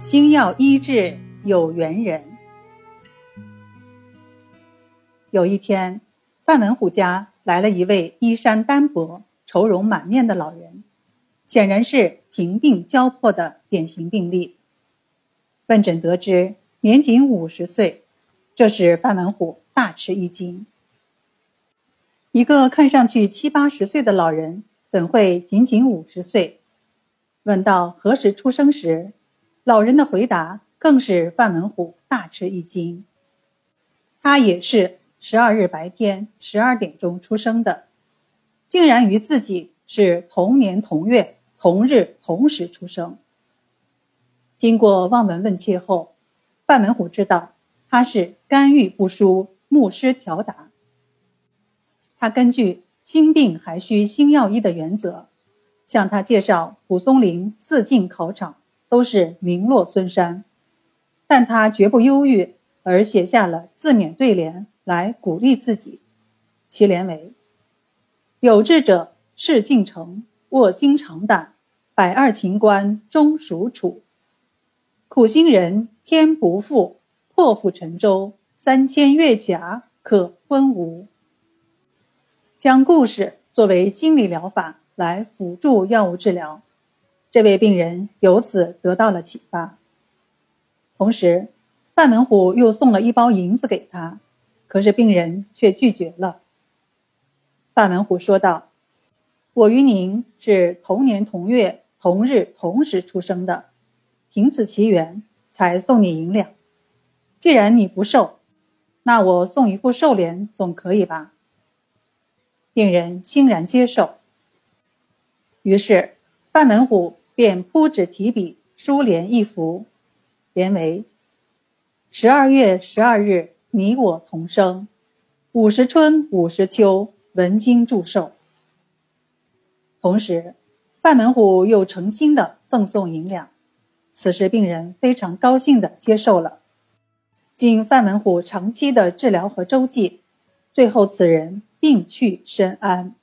星耀医治有缘人。有一天，范文虎家来了一位衣衫单薄、愁容满面的老人，显然是贫病交迫的典型病例。问诊得知年仅五十岁，这使范文虎大吃一惊。一个看上去七八十岁的老人，怎会仅仅五十岁？问到何时出生时，老人的回答更是范文虎大吃一惊。他也是十二日白天十二点钟出生的，竟然与自己是同年同月同日同时出生。经过望闻问切后，范文虎知道他是肝郁不舒，目失调达。他根据心病还需心药医的原则，向他介绍蒲松龄四进考场。都是名落孙山，但他绝不忧郁，而写下了自勉对联来鼓励自己。其联为：“有志者事竟成，卧薪尝胆，百二秦关终属楚。苦心人天不负，破釜沉舟，三千越甲可吞吴。”将故事作为心理疗法来辅助药物治疗。这位病人由此得到了启发。同时，范文虎又送了一包银子给他，可是病人却拒绝了。范文虎说道：“我与您是同年同月同日同时出生的，凭此奇缘才送你银两。既然你不受，那我送一副寿联总可以吧？”病人欣然接受。于是，范文虎。便铺纸提笔，书联一幅，联为：“十二月十二日，你我同生，五十春，五十秋，文经祝寿。”同时，范文虎又诚心的赠送银两。此时，病人非常高兴的接受了。经范文虎长期的治疗和周济，最后此人病去身安。